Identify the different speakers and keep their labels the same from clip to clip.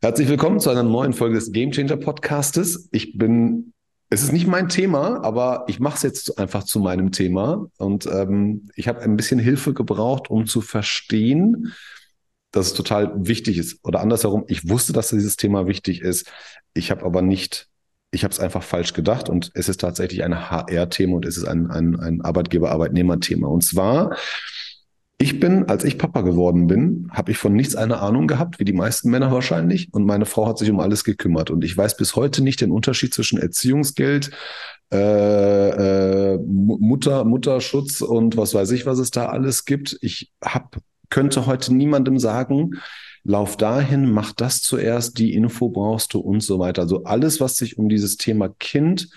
Speaker 1: Herzlich willkommen zu einer neuen Folge des Game Changer Podcastes. Ich bin, es ist nicht mein Thema, aber ich mache es jetzt einfach zu meinem Thema. Und ähm, ich habe ein bisschen Hilfe gebraucht, um zu verstehen, dass es total wichtig ist. Oder andersherum, ich wusste, dass dieses Thema wichtig ist. Ich habe aber nicht, ich habe es einfach falsch gedacht. Und es ist tatsächlich ein HR-Thema und es ist ein, ein, ein Arbeitgeber-Arbeitnehmer-Thema. Und zwar ich bin, als ich Papa geworden bin, habe ich von nichts eine Ahnung gehabt, wie die meisten Männer wahrscheinlich. Und meine Frau hat sich um alles gekümmert. Und ich weiß bis heute nicht den Unterschied zwischen Erziehungsgeld, äh, äh, Mutter, Mutterschutz und was weiß ich, was es da alles gibt. Ich hab, könnte heute niemandem sagen, lauf dahin, mach das zuerst, die Info brauchst du und so weiter. Also alles, was sich um dieses Thema Kind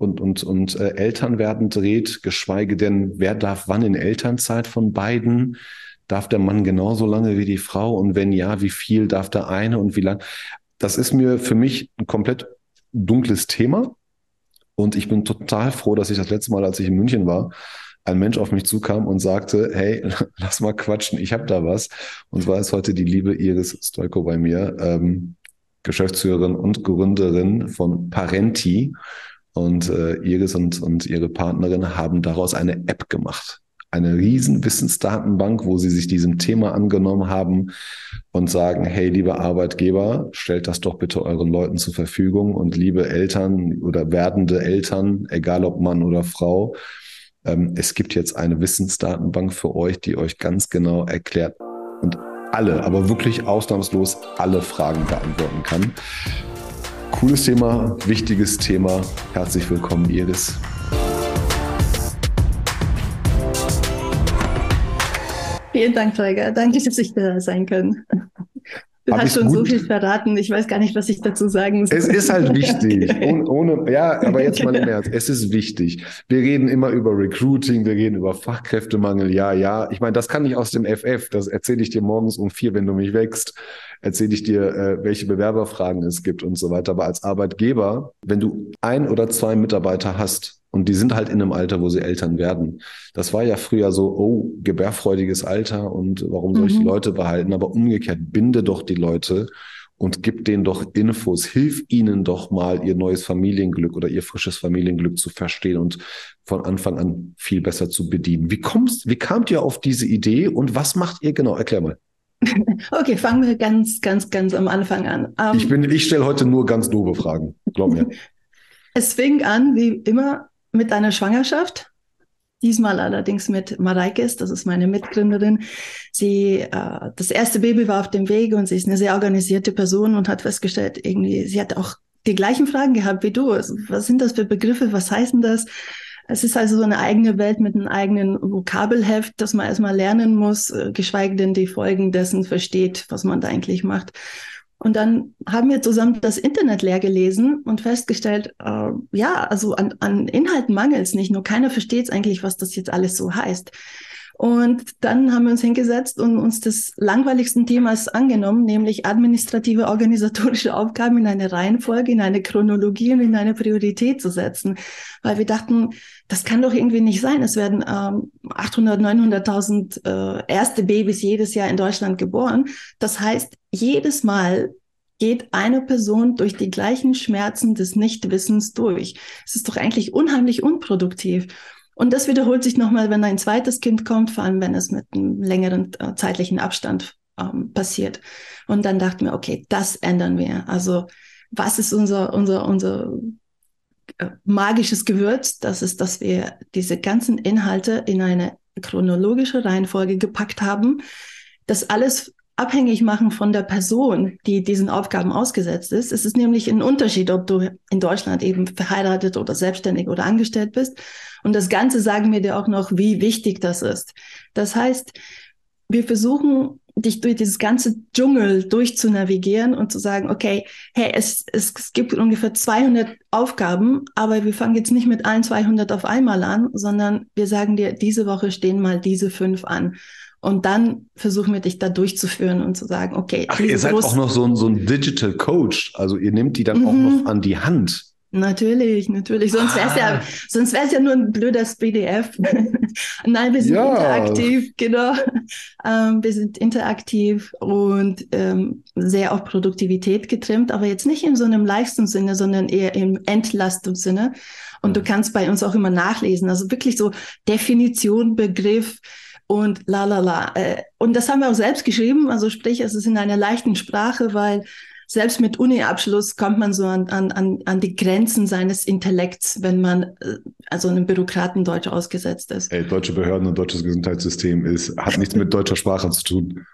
Speaker 1: und, und, und äh, Elternwerden dreht, geschweige denn, wer darf wann in Elternzeit von beiden? Darf der Mann genauso lange wie die Frau? Und wenn ja, wie viel darf der eine und wie lang? Das ist mir für mich ein komplett dunkles Thema. Und ich bin total froh, dass ich das letzte Mal, als ich in München war, ein Mensch auf mich zukam und sagte, hey, lass mal quatschen, ich habe da was. Und zwar ist heute die liebe Iris Stoiko bei mir, ähm, Geschäftsführerin und Gründerin von Parenti. Und äh, Iris und, und ihre Partnerin haben daraus eine App gemacht. Eine riesen Wissensdatenbank, wo sie sich diesem Thema angenommen haben und sagen, hey, liebe Arbeitgeber, stellt das doch bitte euren Leuten zur Verfügung und liebe Eltern oder werdende Eltern, egal ob Mann oder Frau, ähm, es gibt jetzt eine Wissensdatenbank für euch, die euch ganz genau erklärt und alle, aber wirklich ausnahmslos alle Fragen beantworten kann. Cooles Thema, wichtiges Thema. Herzlich willkommen, Iris.
Speaker 2: Vielen Dank, Träger. Danke, dass ich da sein kann. Du Hab hast schon gut? so viel verraten. Ich weiß gar nicht, was ich dazu sagen
Speaker 1: soll. Es ist halt wichtig. ohne, ohne, ja, aber jetzt mal im Ernst. Es ist wichtig. Wir reden immer über Recruiting, wir reden über Fachkräftemangel. Ja, ja. Ich meine, das kann ich aus dem FF. Das erzähle ich dir morgens um vier, wenn du mich wächst erzähle ich dir, äh, welche Bewerberfragen es gibt und so weiter. Aber als Arbeitgeber, wenn du ein oder zwei Mitarbeiter hast und die sind halt in einem Alter, wo sie Eltern werden. Das war ja früher so, oh, gebärfreudiges Alter und warum soll ich die mhm. Leute behalten? Aber umgekehrt, binde doch die Leute und gib denen doch Infos, hilf ihnen doch mal ihr neues Familienglück oder ihr frisches Familienglück zu verstehen und von Anfang an viel besser zu bedienen. Wie kommst, wie kamt ihr auf diese Idee und was macht ihr genau? Erklär mal.
Speaker 2: Okay, fangen wir ganz, ganz, ganz am Anfang an.
Speaker 1: Um, ich bin, ich stelle heute nur ganz doofe Fragen, glaub mir.
Speaker 2: es fing an, wie immer, mit einer Schwangerschaft. Diesmal allerdings mit Mareikes, das ist meine Mitgründerin. Sie, äh, das erste Baby war auf dem Weg und sie ist eine sehr organisierte Person und hat festgestellt, irgendwie, sie hat auch die gleichen Fragen gehabt wie du. Also, was sind das für Begriffe? Was heißen das? Es ist also so eine eigene Welt mit einem eigenen Vokabelheft, das man erstmal lernen muss, äh, geschweige denn die Folgen dessen versteht, was man da eigentlich macht. Und dann haben wir zusammen das Internet leer gelesen und festgestellt, äh, ja, also an, an Inhalten mangelt es nicht, nur keiner versteht eigentlich, was das jetzt alles so heißt. Und dann haben wir uns hingesetzt und uns des langweiligsten Themas angenommen, nämlich administrative organisatorische Aufgaben in eine Reihenfolge, in eine Chronologie und in eine Priorität zu setzen. Weil wir dachten, das kann doch irgendwie nicht sein. Es werden ähm, 800, 900.000 äh, erste Babys jedes Jahr in Deutschland geboren. Das heißt, jedes Mal geht eine Person durch die gleichen Schmerzen des Nichtwissens durch. Es ist doch eigentlich unheimlich unproduktiv. Und das wiederholt sich nochmal, wenn ein zweites Kind kommt, vor allem wenn es mit einem längeren äh, zeitlichen Abstand ähm, passiert. Und dann dachten wir, okay, das ändern wir. Also was ist unser, unser, unser magisches Gewürz? Das ist, dass wir diese ganzen Inhalte in eine chronologische Reihenfolge gepackt haben. Das alles abhängig machen von der Person, die diesen Aufgaben ausgesetzt ist. Es ist nämlich ein Unterschied, ob du in Deutschland eben verheiratet oder selbstständig oder angestellt bist und das Ganze sagen wir dir auch noch, wie wichtig das ist. Das heißt, wir versuchen, dich durch dieses ganze Dschungel durchzunavigieren und zu sagen, okay, hey, es, es, es gibt ungefähr 200 Aufgaben, aber wir fangen jetzt nicht mit allen 200 auf einmal an, sondern wir sagen dir, diese Woche stehen mal diese fünf an. Und dann versuchen wir dich da durchzuführen und zu sagen, okay.
Speaker 1: Ach, ihr seid auch noch so ein, so ein Digital Coach. Also ihr nehmt die dann mhm. auch noch an die Hand.
Speaker 2: Natürlich, natürlich. Sonst wäre es ja, ah. sonst wäre es ja nur ein blödes PDF. Nein, wir sind ja. interaktiv, genau. Ähm, wir sind interaktiv und ähm, sehr auf Produktivität getrimmt, aber jetzt nicht in so einem Leistungssinne, sondern eher im Entlastungssinne. Und du kannst bei uns auch immer nachlesen. Also wirklich so Definition, Begriff, und la la la. Äh, und das haben wir auch selbst geschrieben, also sprich, es ist in einer leichten Sprache, weil selbst mit Uni-Abschluss kommt man so an, an, an die Grenzen seines Intellekts, wenn man äh, also einem Bürokratendeutsch ausgesetzt ist.
Speaker 1: Ey, deutsche Behörden und deutsches Gesundheitssystem ist, hat nichts mit deutscher Sprache zu tun.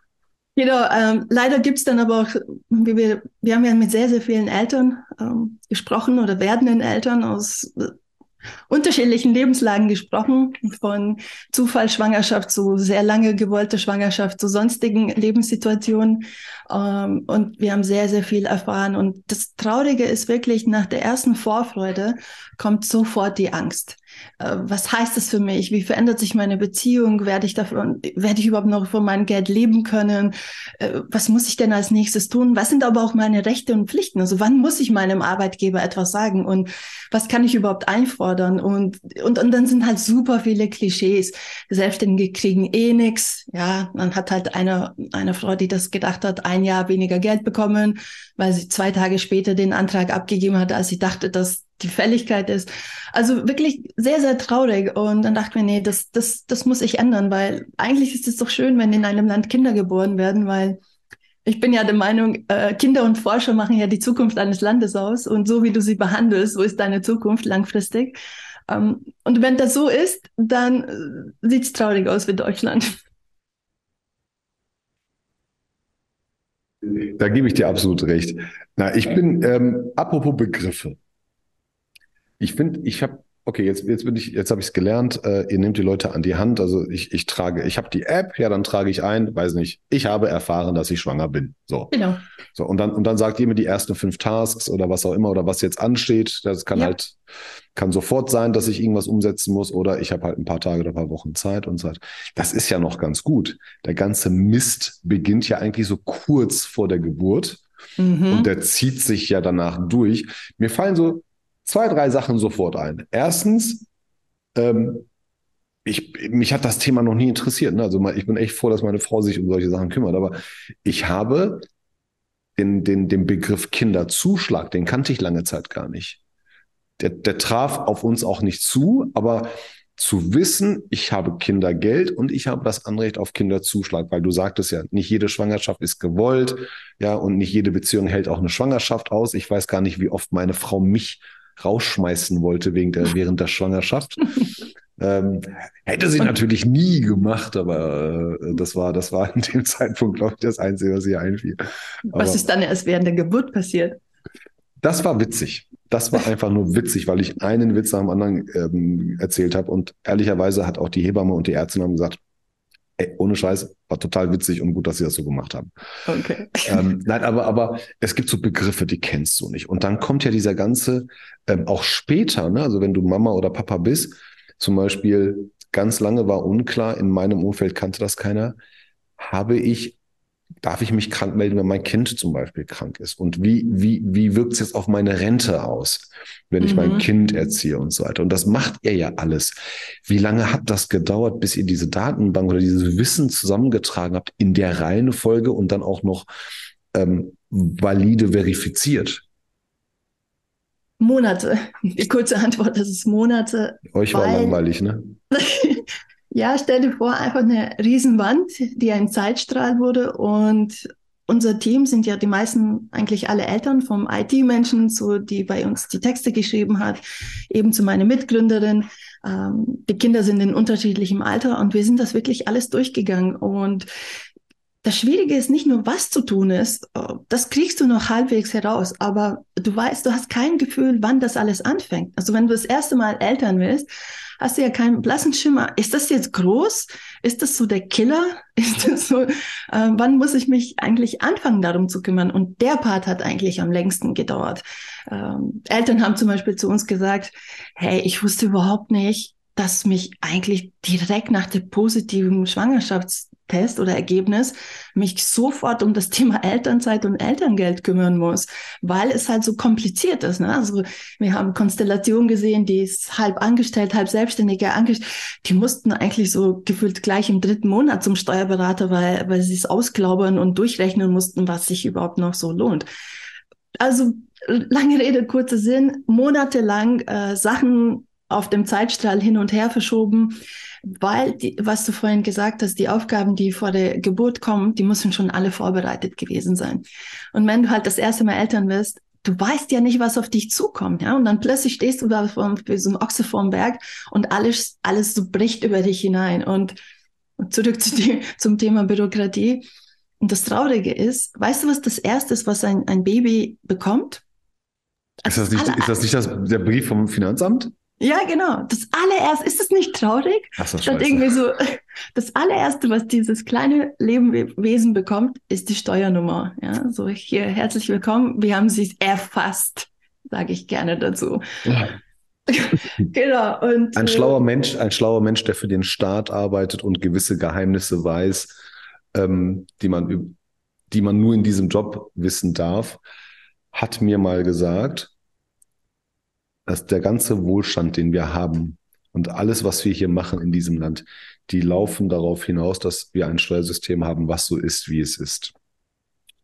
Speaker 2: Genau, ähm, leider gibt's dann aber auch, wir, wir haben ja mit sehr, sehr vielen Eltern ähm, gesprochen oder werdenden Eltern aus unterschiedlichen Lebenslagen gesprochen, von Zufallsschwangerschaft zu sehr lange gewollte Schwangerschaft zu sonstigen Lebenssituationen. Ähm, und wir haben sehr, sehr viel erfahren. Und das Traurige ist wirklich, nach der ersten Vorfreude kommt sofort die Angst. Äh, was heißt das für mich? Wie verändert sich meine Beziehung? Werde ich davon, werde ich überhaupt noch von meinem Geld leben können? Äh, was muss ich denn als nächstes tun? Was sind aber auch meine Rechte und Pflichten? Also wann muss ich meinem Arbeitgeber etwas sagen? Und was kann ich überhaupt einfordern? Und, und, und dann sind halt super viele Klischees. Selbstständige kriegen eh nix. Ja, man hat halt eine, eine Frau, die das gedacht hat, ein Jahr weniger Geld bekommen, weil sie zwei Tage später den Antrag abgegeben hat, als sie dachte, dass die Fälligkeit ist. Also wirklich sehr, sehr traurig. Und dann dachte ich mir, nee, das, das, das muss ich ändern, weil eigentlich ist es doch schön, wenn in einem Land Kinder geboren werden, weil ich bin ja der Meinung, äh, Kinder und Forscher machen ja die Zukunft eines Landes aus. Und so wie du sie behandelst, so ist deine Zukunft langfristig. Ähm, und wenn das so ist, dann äh, sieht es traurig aus für Deutschland.
Speaker 1: Da gebe ich dir absolut recht. Na, ich bin, ähm, apropos Begriffe. Ich finde, ich habe, okay, jetzt, jetzt bin ich, jetzt habe ich es gelernt, äh, ihr nehmt die Leute an die Hand. Also ich, ich trage, ich habe die App, ja, dann trage ich ein, weiß nicht, ich habe erfahren, dass ich schwanger bin. So. Genau. So, und dann, und dann sagt ihr mir die ersten fünf Tasks oder was auch immer oder was jetzt ansteht. Das kann ja. halt, kann sofort sein, dass ich irgendwas umsetzen muss oder ich habe halt ein paar Tage oder ein paar Wochen Zeit und so. Das ist ja noch ganz gut. Der ganze Mist beginnt ja eigentlich so kurz vor der Geburt. Mhm. Und der zieht sich ja danach durch. Mir fallen so zwei, drei Sachen sofort ein. Erstens, ähm, ich, mich hat das Thema noch nie interessiert. Ne? Also ich bin echt froh, dass meine Frau sich um solche Sachen kümmert. Aber ich habe den, den, den Begriff Kinderzuschlag, den kannte ich lange Zeit gar nicht. Der, der traf auf uns auch nicht zu, aber zu wissen, ich habe Kindergeld und ich habe das Anrecht auf Kinderzuschlag, weil du sagtest ja, nicht jede Schwangerschaft ist gewollt, ja, und nicht jede Beziehung hält auch eine Schwangerschaft aus. Ich weiß gar nicht, wie oft meine Frau mich rausschmeißen wollte wegen der, während der Schwangerschaft. Ähm, hätte sie natürlich nie gemacht, aber äh, das war, das war in dem Zeitpunkt, glaube ich, das Einzige, was ihr einfiel.
Speaker 2: Aber was ist dann erst während der Geburt passiert?
Speaker 1: Das war witzig. Das war einfach nur witzig, weil ich einen Witz nach dem anderen ähm, erzählt habe. Und ehrlicherweise hat auch die Hebamme und die Ärztin haben gesagt, ey, ohne Scheiß, war total witzig und gut, dass sie das so gemacht haben. Okay. Ähm, nein, aber, aber es gibt so Begriffe, die kennst du nicht. Und dann kommt ja dieser ganze, ähm, auch später, ne, also wenn du Mama oder Papa bist, zum Beispiel ganz lange war unklar, in meinem Umfeld kannte das keiner, habe ich darf ich mich krank melden, wenn mein Kind zum Beispiel krank ist? Und wie, wie, wie wirkt es jetzt auf meine Rente aus, wenn ich mhm. mein Kind erziehe und so weiter? Und das macht ihr ja alles. Wie lange hat das gedauert, bis ihr diese Datenbank oder dieses Wissen zusammengetragen habt in der Reihenfolge und dann auch noch ähm, valide verifiziert?
Speaker 2: Monate. Die kurze Antwort, das ist Monate.
Speaker 1: Euch war langweilig, ne?
Speaker 2: Ja, stell dir vor, einfach eine Riesenwand, die ein Zeitstrahl wurde und unser Team sind ja die meisten eigentlich alle Eltern vom IT-Menschen, so die bei uns die Texte geschrieben hat, eben zu meiner Mitgründerin. Ähm, die Kinder sind in unterschiedlichem Alter und wir sind das wirklich alles durchgegangen und das Schwierige ist nicht nur, was zu tun ist, das kriegst du noch halbwegs heraus, aber du weißt, du hast kein Gefühl, wann das alles anfängt. Also wenn du das erste Mal Eltern willst, hast du ja keinen blassen Schimmer. Ist das jetzt groß? Ist das so der Killer? Ist das so, äh, wann muss ich mich eigentlich anfangen, darum zu kümmern? Und der Part hat eigentlich am längsten gedauert. Ähm, Eltern haben zum Beispiel zu uns gesagt, hey, ich wusste überhaupt nicht, dass mich eigentlich direkt nach der positiven Schwangerschaft Test oder Ergebnis mich sofort um das Thema Elternzeit und Elterngeld kümmern muss, weil es halt so kompliziert ist. Ne? Also wir haben Konstellationen gesehen, die ist halb angestellt, halb selbstständige angestellt. Die mussten eigentlich so gefühlt gleich im dritten Monat zum Steuerberater, weil, weil sie es ausklaubern und durchrechnen mussten, was sich überhaupt noch so lohnt. Also lange Rede, kurzer Sinn, monatelang äh, Sachen auf dem Zeitstrahl hin und her verschoben, weil, die, was du vorhin gesagt hast, die Aufgaben, die vor der Geburt kommen, die müssen schon alle vorbereitet gewesen sein. Und wenn du halt das erste Mal Eltern wirst, du weißt ja nicht, was auf dich zukommt, ja, und dann plötzlich stehst du da vor so einem Ochse vorm Berg und alles, alles so bricht über dich hinein. Und zurück zu die, zum Thema Bürokratie. Und das Traurige ist, weißt du, was das Erste ist, was ein, ein Baby bekommt?
Speaker 1: Also ist, das nicht, ist das nicht das, der Brief vom Finanzamt?
Speaker 2: Ja, genau. Das allererste, ist das nicht traurig?
Speaker 1: Ach so,
Speaker 2: Statt irgendwie so, das allererste, was dieses kleine Lebewesen bekommt, ist die Steuernummer. Ja, so hier, herzlich willkommen. Wir haben sie erfasst, sage ich gerne dazu. Ja.
Speaker 1: genau. Und, ein schlauer äh, Mensch, ein schlauer Mensch, der für den Staat arbeitet und gewisse Geheimnisse weiß, ähm, die man, die man nur in diesem Job wissen darf, hat mir mal gesagt, dass der ganze Wohlstand, den wir haben und alles, was wir hier machen in diesem Land, die laufen darauf hinaus, dass wir ein Steuersystem haben, was so ist, wie es ist.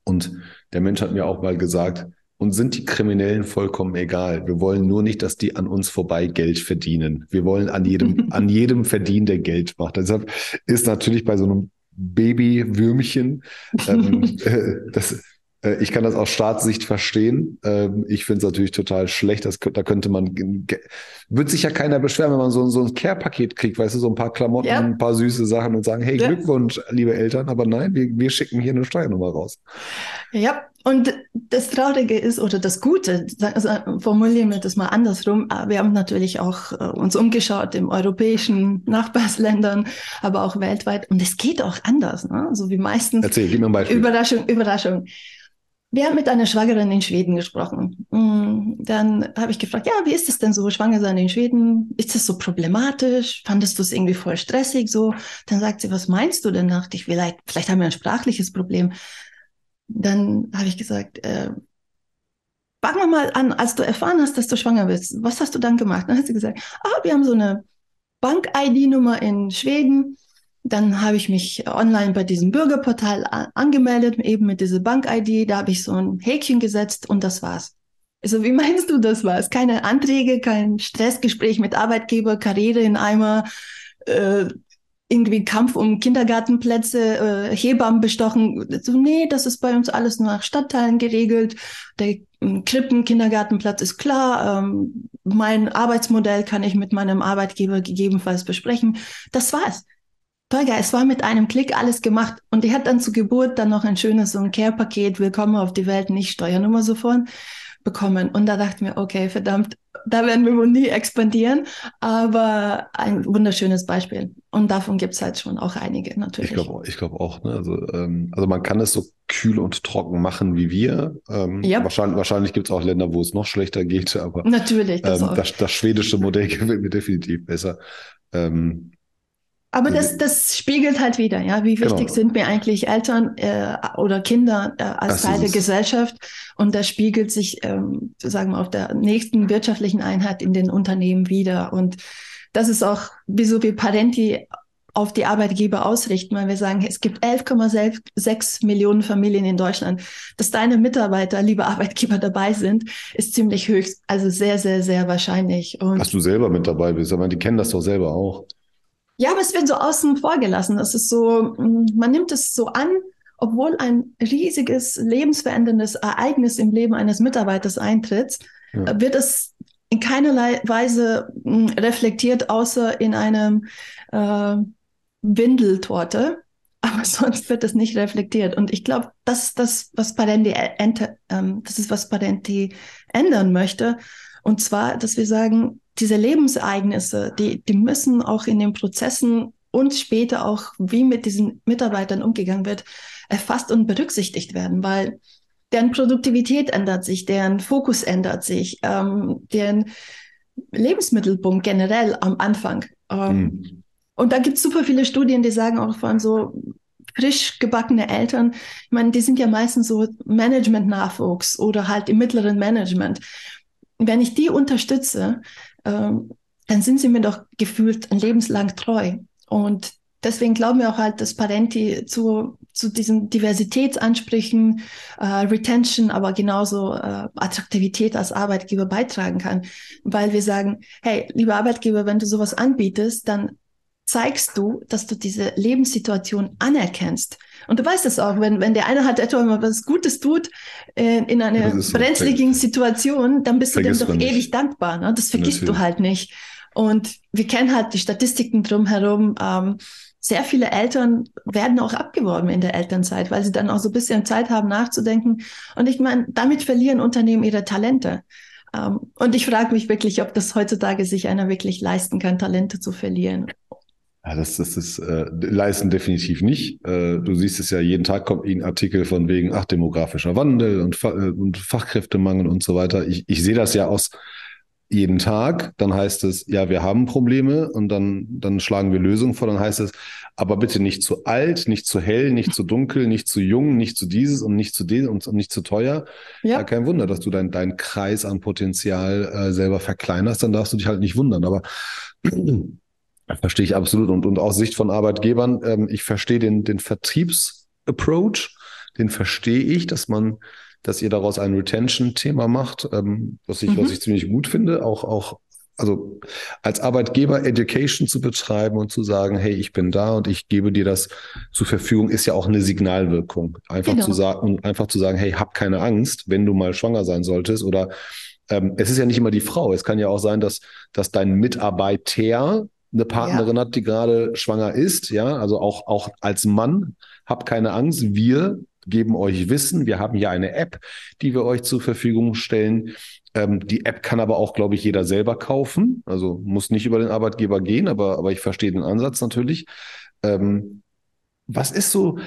Speaker 1: Und der Mensch hat mir auch mal gesagt, uns sind die Kriminellen vollkommen egal. Wir wollen nur nicht, dass die an uns vorbei Geld verdienen. Wir wollen an jedem, an jedem verdienen, der Geld macht. Deshalb ist natürlich bei so einem Babywürmchen, ähm, äh, das, ich kann das aus Staatssicht verstehen. Ähm, ich finde es natürlich total schlecht. Das, da könnte man, wird sich ja keiner beschweren, wenn man so, so ein Care-Paket kriegt, weißt du, so ein paar Klamotten, ja. ein paar süße Sachen und sagen, hey, ja. Glückwunsch, liebe Eltern. Aber nein, wir, wir schicken hier eine Steuernummer raus.
Speaker 2: Ja, und das Traurige ist, oder das Gute, also formulieren wir das mal andersrum, äh, wir haben natürlich auch äh, uns umgeschaut im europäischen Nachbarsländern, aber auch weltweit. Und es geht auch anders, ne? so wie meistens.
Speaker 1: Erzähl, gib mir ein Beispiel.
Speaker 2: Überraschung, Überraschung. Wir haben mit einer Schwangeren in Schweden gesprochen. Mm, dann habe ich gefragt, ja, wie ist es denn so, schwanger sein in Schweden? Ist das so problematisch? Fandest du es irgendwie voll stressig so? Dann sagt sie, was meinst du denn? Dachte ich, vielleicht, vielleicht haben wir ein sprachliches Problem. Dann habe ich gesagt, äh, fangen wir mal an, als du erfahren hast, dass du schwanger bist, was hast du dann gemacht? Dann hat sie gesagt, ah, wir haben so eine Bank-ID-Nummer in Schweden dann habe ich mich online bei diesem Bürgerportal angemeldet, eben mit dieser Bank-ID. Da habe ich so ein Häkchen gesetzt und das war's. Also wie meinst du, das war's? Keine Anträge, kein Stressgespräch mit Arbeitgeber, Karriere in Eimer, äh, irgendwie Kampf um Kindergartenplätze, äh, Hebammen bestochen. So, nee, das ist bei uns alles nur nach Stadtteilen geregelt. Der ähm, Krippen, Kindergartenplatz ist klar. Ähm, mein Arbeitsmodell kann ich mit meinem Arbeitgeber gegebenenfalls besprechen. Das war's. Tolga, es war mit einem Klick alles gemacht. Und die hat dann zur Geburt dann noch ein schönes so ein Care-Paket, Willkommen auf die Welt, nicht Steuernummer sofort bekommen. Und da dachte ich mir, okay, verdammt, da werden wir wohl nie expandieren, aber ein wunderschönes Beispiel. Und davon gibt es halt schon auch einige natürlich.
Speaker 1: Ich glaube ich glaub auch. Ne? Also, ähm, also man kann es so kühl und trocken machen wie wir. Ähm, ja. Wahrscheinlich, wahrscheinlich gibt es auch Länder, wo es noch schlechter geht, aber
Speaker 2: natürlich,
Speaker 1: das, ähm, das, das, schwedische Modell gefällt mir definitiv besser. Ähm,
Speaker 2: aber das, das spiegelt halt wieder, ja, wie wichtig genau. sind mir eigentlich Eltern äh, oder Kinder äh, als das Teil der Gesellschaft. Und das spiegelt sich, ähm, sagen wir, auf der nächsten wirtschaftlichen Einheit in den Unternehmen wieder. Und das ist auch, wieso wir Parenti auf die Arbeitgeber ausrichten, weil wir sagen, es gibt 11,6 Millionen Familien in Deutschland. Dass deine Mitarbeiter, liebe Arbeitgeber, dabei sind, ist ziemlich höchst, also sehr, sehr, sehr wahrscheinlich.
Speaker 1: Und Dass du selber mit dabei bist, aber die kennen das doch selber auch.
Speaker 2: Ja, aber es wird so außen vor gelassen. Das ist so, mm, man nimmt es so an, obwohl ein riesiges, lebensveränderndes Ereignis im Leben eines Mitarbeiters eintritt, ja. Wird es in keinerlei Weise mm, reflektiert, außer in einem äh, Windeltorte. Aber sonst wird es nicht reflektiert. Und ich glaube, das ist das, was Parenti, äh, das ist, was Parenti ändern möchte. Und zwar, dass wir sagen, diese Lebensereignisse, die, die müssen auch in den Prozessen und später auch, wie mit diesen Mitarbeitern umgegangen wird, erfasst und berücksichtigt werden, weil deren Produktivität ändert sich, deren Fokus ändert sich, ähm, deren Lebensmittelpunkt generell am Anfang. Ähm, mhm. Und da gibt es super viele Studien, die sagen auch von so, frisch gebackene Eltern, ich meine, die sind ja meistens so Management-Nachwuchs oder halt im mittleren Management. Wenn ich die unterstütze, ähm, dann sind sie mir doch gefühlt ein lebenslang treu. Und deswegen glauben wir auch halt, dass Parenti zu, zu diesen Diversitätsansprüchen, äh, Retention, aber genauso äh, Attraktivität als Arbeitgeber beitragen kann. Weil wir sagen, hey, lieber Arbeitgeber, wenn du sowas anbietest, dann zeigst du, dass du diese Lebenssituation anerkennst. Und du weißt es auch, wenn, wenn der eine halt etwa mal was Gutes tut äh, in einer brenzligen Situation, dann bist du dem doch ewig dankbar. Ne? Das vergisst Natürlich. du halt nicht. Und wir kennen halt die Statistiken drumherum. Ähm, sehr viele Eltern werden auch abgeworben in der Elternzeit, weil sie dann auch so ein bisschen Zeit haben nachzudenken. Und ich meine, damit verlieren Unternehmen ihre Talente. Ähm, und ich frage mich wirklich, ob das heutzutage sich einer wirklich leisten kann, Talente zu verlieren.
Speaker 1: Ja, das, das ist äh, leisten definitiv nicht. Äh, du siehst es ja, jeden Tag kommt ein Artikel von wegen, ach, demografischer Wandel und, äh, und Fachkräftemangel und so weiter. Ich, ich sehe das ja aus jeden Tag. Dann heißt es, ja, wir haben Probleme und dann, dann schlagen wir Lösungen vor. Dann heißt es, aber bitte nicht zu alt, nicht zu hell, nicht zu dunkel, nicht zu jung, nicht zu dieses und nicht zu dem und, und nicht zu teuer. Ja. ja kein Wunder, dass du deinen dein Kreis an Potenzial äh, selber verkleinerst. Dann darfst du dich halt nicht wundern. Aber Verstehe ich absolut. Und, und aus Sicht von Arbeitgebern, ähm, ich verstehe den, den Vertriebsapproach, den verstehe ich, dass man, dass ihr daraus ein Retention-Thema macht, ähm, was ich, mhm. was ich ziemlich gut finde. Auch, auch, also als Arbeitgeber Education zu betreiben und zu sagen, hey, ich bin da und ich gebe dir das zur Verfügung, ist ja auch eine Signalwirkung. Einfach genau. zu sagen, einfach zu sagen, hey, hab keine Angst, wenn du mal schwanger sein solltest oder ähm, es ist ja nicht immer die Frau. Es kann ja auch sein, dass, dass dein Mitarbeiter eine Partnerin ja. hat, die gerade schwanger ist, ja, also auch, auch als Mann, habt keine Angst, wir geben euch Wissen, wir haben hier eine App, die wir euch zur Verfügung stellen. Ähm, die App kann aber auch, glaube ich, jeder selber kaufen, also muss nicht über den Arbeitgeber gehen, aber, aber ich verstehe den Ansatz natürlich. Ähm, was ist so,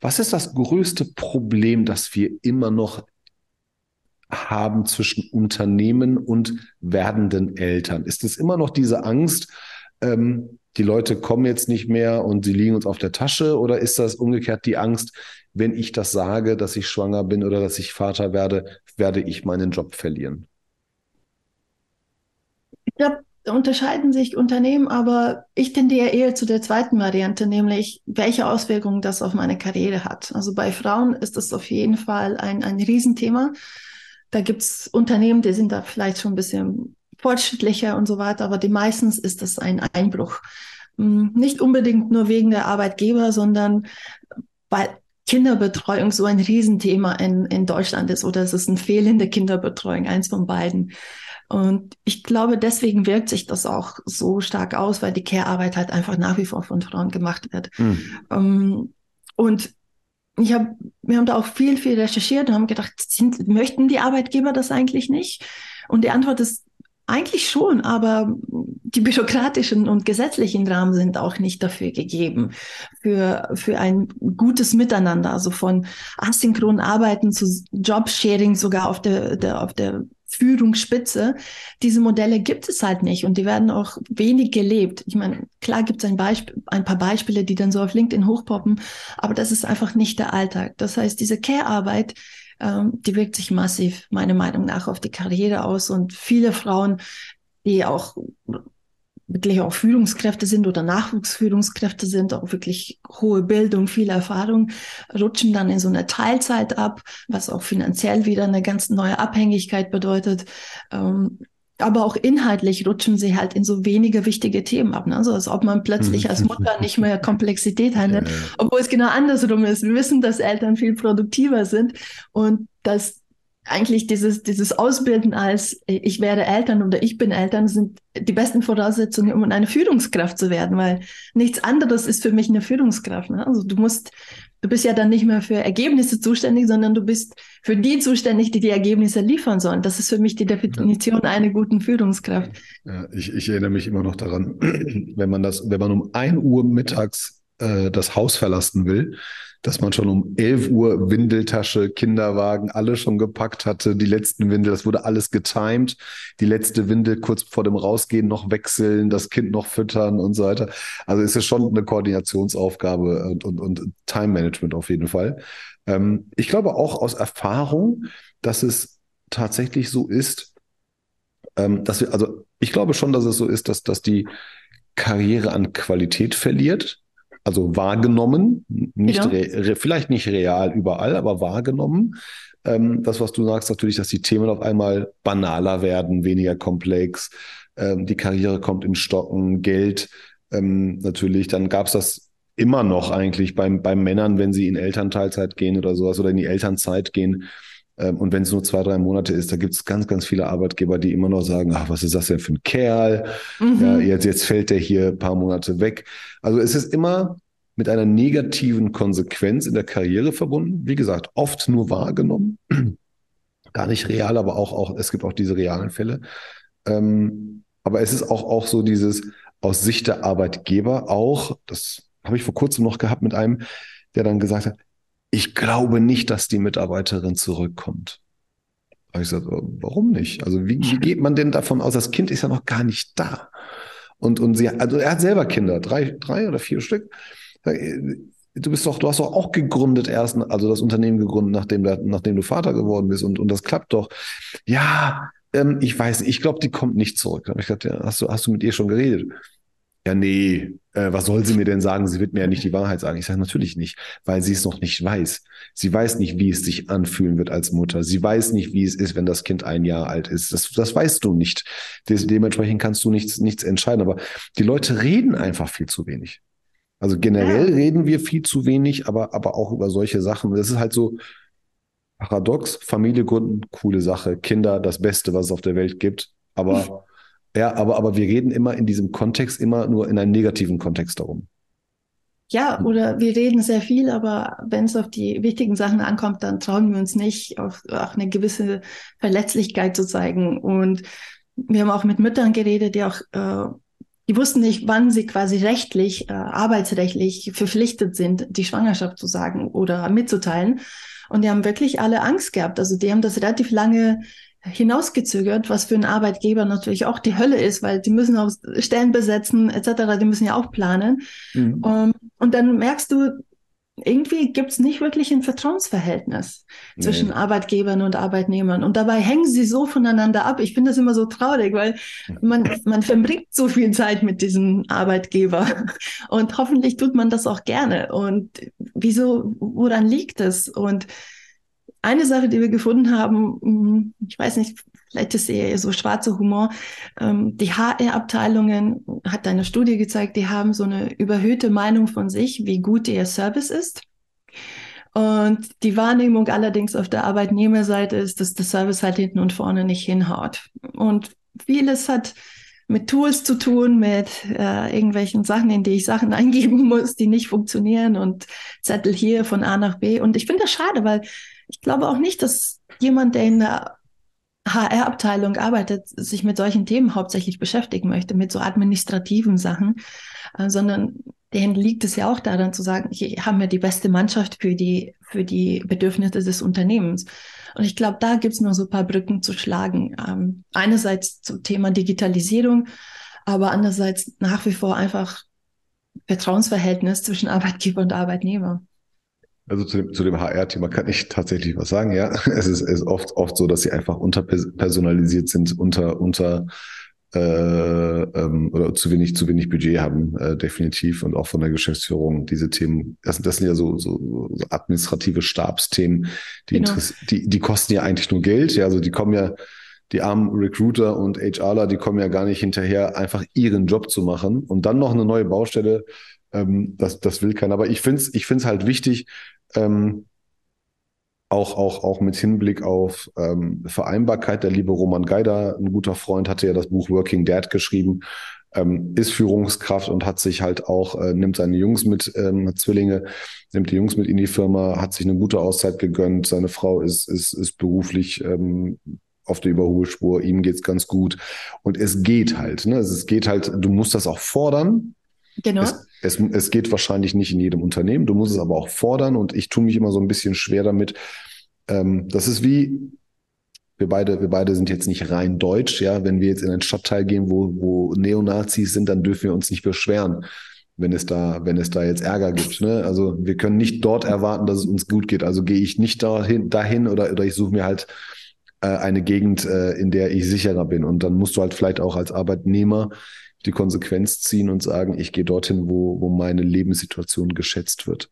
Speaker 1: was ist das größte Problem, das wir immer noch haben zwischen Unternehmen und werdenden Eltern? Ist es immer noch diese Angst, ähm, die Leute kommen jetzt nicht mehr und sie liegen uns auf der Tasche? Oder ist das umgekehrt die Angst, wenn ich das sage, dass ich schwanger bin oder dass ich Vater werde, werde ich meinen Job verlieren?
Speaker 2: Ich glaube, da unterscheiden sich Unternehmen, aber ich tendiere eher zu der zweiten Variante, nämlich welche Auswirkungen das auf meine Karriere hat. Also bei Frauen ist das auf jeden Fall ein, ein Riesenthema. Da gibt es Unternehmen, die sind da vielleicht schon ein bisschen fortschrittlicher und so weiter, aber die meistens ist das ein Einbruch. Hm, nicht unbedingt nur wegen der Arbeitgeber, sondern weil Kinderbetreuung so ein Riesenthema in, in Deutschland ist oder es ist eine fehlende Kinderbetreuung, eins von beiden. Und ich glaube, deswegen wirkt sich das auch so stark aus, weil die Care-Arbeit halt einfach nach wie vor von Frauen gemacht wird. Mhm. und ich habe, wir haben da auch viel, viel recherchiert und haben gedacht, sind, möchten die Arbeitgeber das eigentlich nicht? Und die Antwort ist eigentlich schon, aber die bürokratischen und gesetzlichen Rahmen sind auch nicht dafür gegeben, für, für ein gutes Miteinander, also von asynchronen Arbeiten zu Jobsharing sogar auf der, der, auf der Führungsspitze. Diese Modelle gibt es halt nicht und die werden auch wenig gelebt. Ich meine, klar gibt es ein, Beispiel, ein paar Beispiele, die dann so auf LinkedIn hochpoppen, aber das ist einfach nicht der Alltag. Das heißt, diese Care-Arbeit ähm, die wirkt sich massiv, meiner Meinung nach, auf die Karriere aus. Und viele Frauen, die auch wirklich auch Führungskräfte sind oder Nachwuchsführungskräfte sind, auch wirklich hohe Bildung, viel Erfahrung, rutschen dann in so eine Teilzeit ab, was auch finanziell wieder eine ganz neue Abhängigkeit bedeutet. Ähm, aber auch inhaltlich rutschen sie halt in so wenige wichtige Themen ab. Ne? Also als ob man plötzlich als Mutter nicht mehr Komplexität handelt, obwohl es genau andersrum ist. Wir wissen, dass Eltern viel produktiver sind und dass eigentlich dieses, dieses Ausbilden als ich werde Eltern oder ich bin Eltern sind die besten Voraussetzungen, um eine Führungskraft zu werden, weil nichts anderes ist für mich eine Führungskraft. Ne? Also du musst du bist ja dann nicht mehr für Ergebnisse zuständig, sondern du bist für die zuständig, die die Ergebnisse liefern sollen. Das ist für mich die Definition ja. einer guten Führungskraft.
Speaker 1: Ja, ich, ich erinnere mich immer noch daran, wenn man das, wenn man um ein Uhr mittags äh, das Haus verlassen will, dass man schon um 11 Uhr Windeltasche, Kinderwagen, alle schon gepackt hatte, die letzten Windel, das wurde alles getimed, die letzte Windel kurz vor dem Rausgehen noch wechseln, das Kind noch füttern und so weiter. Also es ist schon eine Koordinationsaufgabe und, und, und Time Management auf jeden Fall. Ähm, ich glaube auch aus Erfahrung, dass es tatsächlich so ist, ähm, dass wir, also ich glaube schon, dass es so ist, dass, dass die Karriere an Qualität verliert also wahrgenommen, nicht ja. re, vielleicht nicht real überall, aber wahrgenommen. Ähm, das, was du sagst, natürlich, dass die Themen auf einmal banaler werden, weniger komplex, ähm, die Karriere kommt in Stocken, Geld ähm, natürlich. Dann gab es das immer noch eigentlich beim, bei Männern, wenn sie in Elternteilzeit gehen oder sowas oder in die Elternzeit gehen. Ähm, und wenn es nur zwei, drei Monate ist, da gibt es ganz, ganz viele Arbeitgeber, die immer noch sagen, ach, was ist das denn für ein Kerl? Mhm. Ja, jetzt, jetzt fällt der hier ein paar Monate weg. Also es ist immer mit einer negativen Konsequenz in der Karriere verbunden. Wie gesagt, oft nur wahrgenommen. Gar nicht real, aber auch, auch es gibt auch diese realen Fälle. Ähm, aber es ist auch, auch so dieses aus Sicht der Arbeitgeber auch, das habe ich vor kurzem noch gehabt mit einem, der dann gesagt hat, ich glaube nicht, dass die Mitarbeiterin zurückkommt. Habe ich gesagt, warum nicht? Also wie, wie geht man denn davon aus? Das Kind ist ja noch gar nicht da. Und, und sie, also er hat selber Kinder, drei, drei oder vier Stück. Du bist doch, du hast doch auch gegründet erst, also das Unternehmen gegründet, nachdem, nachdem du Vater geworden bist und, und das klappt doch. Ja, ähm, ich weiß, ich glaube, die kommt nicht zurück. Ich gedacht, ja, hast du, hast du mit ihr schon geredet? Ja, nee, äh, was soll sie mir denn sagen? Sie wird mir ja nicht die Wahrheit sagen. Ich sage natürlich nicht, weil sie es noch nicht weiß. Sie weiß nicht, wie es sich anfühlen wird als Mutter. Sie weiß nicht, wie es ist, wenn das Kind ein Jahr alt ist. Das, das weißt du nicht. Des, dementsprechend kannst du nichts, nichts entscheiden. Aber die Leute reden einfach viel zu wenig. Also generell ja. reden wir viel zu wenig, aber, aber auch über solche Sachen. Das ist halt so paradox. Familie gründen, coole Sache. Kinder, das Beste, was es auf der Welt gibt. Aber ja, aber, aber wir reden immer in diesem Kontext, immer nur in einem negativen Kontext darum.
Speaker 2: Ja, oder wir reden sehr viel, aber wenn es auf die wichtigen Sachen ankommt, dann trauen wir uns nicht, auf, auch eine gewisse Verletzlichkeit zu zeigen. Und wir haben auch mit Müttern geredet, die auch, äh, die wussten nicht, wann sie quasi rechtlich, äh, arbeitsrechtlich verpflichtet sind, die Schwangerschaft zu sagen oder mitzuteilen. Und die haben wirklich alle Angst gehabt. Also die haben das relativ lange hinausgezögert, was für einen Arbeitgeber natürlich auch die Hölle ist, weil die müssen auch Stellen besetzen etc., die müssen ja auch planen. Mhm. Um, ähm, und dann merkst du, irgendwie gibt es nicht wirklich ein Vertrauensverhältnis nee. zwischen Arbeitgebern und Arbeitnehmern. Und dabei hängen sie so voneinander ab. Ich finde das immer so traurig, weil man, man verbringt so viel Zeit mit diesem Arbeitgeber. Und hoffentlich tut man das auch gerne. Und wieso, woran liegt es? Und eine Sache, die wir gefunden haben, hm, ich weiß nicht, vielleicht ist eher so schwarzer Humor, ähm, die HR-Abteilungen, hat eine Studie gezeigt, die haben so eine überhöhte Meinung von sich, wie gut ihr Service ist. Und die Wahrnehmung allerdings auf der Arbeitnehmerseite ist, dass der Service halt hinten und vorne nicht hinhaut. Und vieles hat mit Tools zu tun, mit äh, irgendwelchen Sachen, in die ich Sachen eingeben muss, die nicht funktionieren und Zettel hier von A nach B. Und ich finde das schade, weil ich glaube auch nicht, dass jemand, der in der HR-Abteilung arbeitet, sich mit solchen Themen hauptsächlich beschäftigen möchte, mit so administrativen Sachen, äh, sondern denen liegt es ja auch daran zu sagen, hier haben wir die beste Mannschaft für die, für die Bedürfnisse des Unternehmens. Und ich glaube, da gibt es nur so ein paar Brücken zu schlagen. Ähm, einerseits zum Thema Digitalisierung, aber andererseits nach wie vor einfach Vertrauensverhältnis zwischen Arbeitgeber und Arbeitnehmer.
Speaker 1: Also zu dem, zu dem HR-Thema kann ich tatsächlich was sagen, ja. Es ist, ist oft, oft so, dass sie einfach unterpersonalisiert sind, unter, unter äh, ähm, oder zu wenig, zu wenig Budget haben, äh, definitiv. Und auch von der Geschäftsführung diese Themen, das, das sind ja so, so, so administrative Stabsthemen, die, genau. die, die kosten ja eigentlich nur Geld. Ja, also die kommen ja, die armen Recruiter und HRler, die kommen ja gar nicht hinterher, einfach ihren Job zu machen und dann noch eine neue Baustelle ähm, das, das will keiner. Aber ich finde es ich find's halt wichtig, ähm, auch, auch, auch mit Hinblick auf ähm, Vereinbarkeit. Der liebe Roman Geider, ein guter Freund, hatte ja das Buch Working Dad geschrieben, ähm, ist Führungskraft und hat sich halt auch, äh, nimmt seine Jungs mit, ähm, Zwillinge, nimmt die Jungs mit in die Firma, hat sich eine gute Auszeit gegönnt. Seine Frau ist, ist, ist beruflich ähm, auf der Überholspur, ihm geht's ganz gut. Und es geht halt, ne? Es geht halt, du musst das auch fordern, Genau. Es, es, es geht wahrscheinlich nicht in jedem Unternehmen. Du musst es aber auch fordern und ich tue mich immer so ein bisschen schwer damit. Ähm, das ist wie, wir beide, wir beide sind jetzt nicht rein deutsch, ja. Wenn wir jetzt in einen Stadtteil gehen, wo, wo Neonazis sind, dann dürfen wir uns nicht beschweren, wenn es da, wenn es da jetzt Ärger gibt. Ne? Also wir können nicht dort erwarten, dass es uns gut geht. Also gehe ich nicht dahin, dahin oder, oder ich suche mir halt äh, eine Gegend, äh, in der ich sicherer bin. Und dann musst du halt vielleicht auch als Arbeitnehmer die Konsequenz ziehen und sagen, ich gehe dorthin, wo, wo meine Lebenssituation geschätzt wird.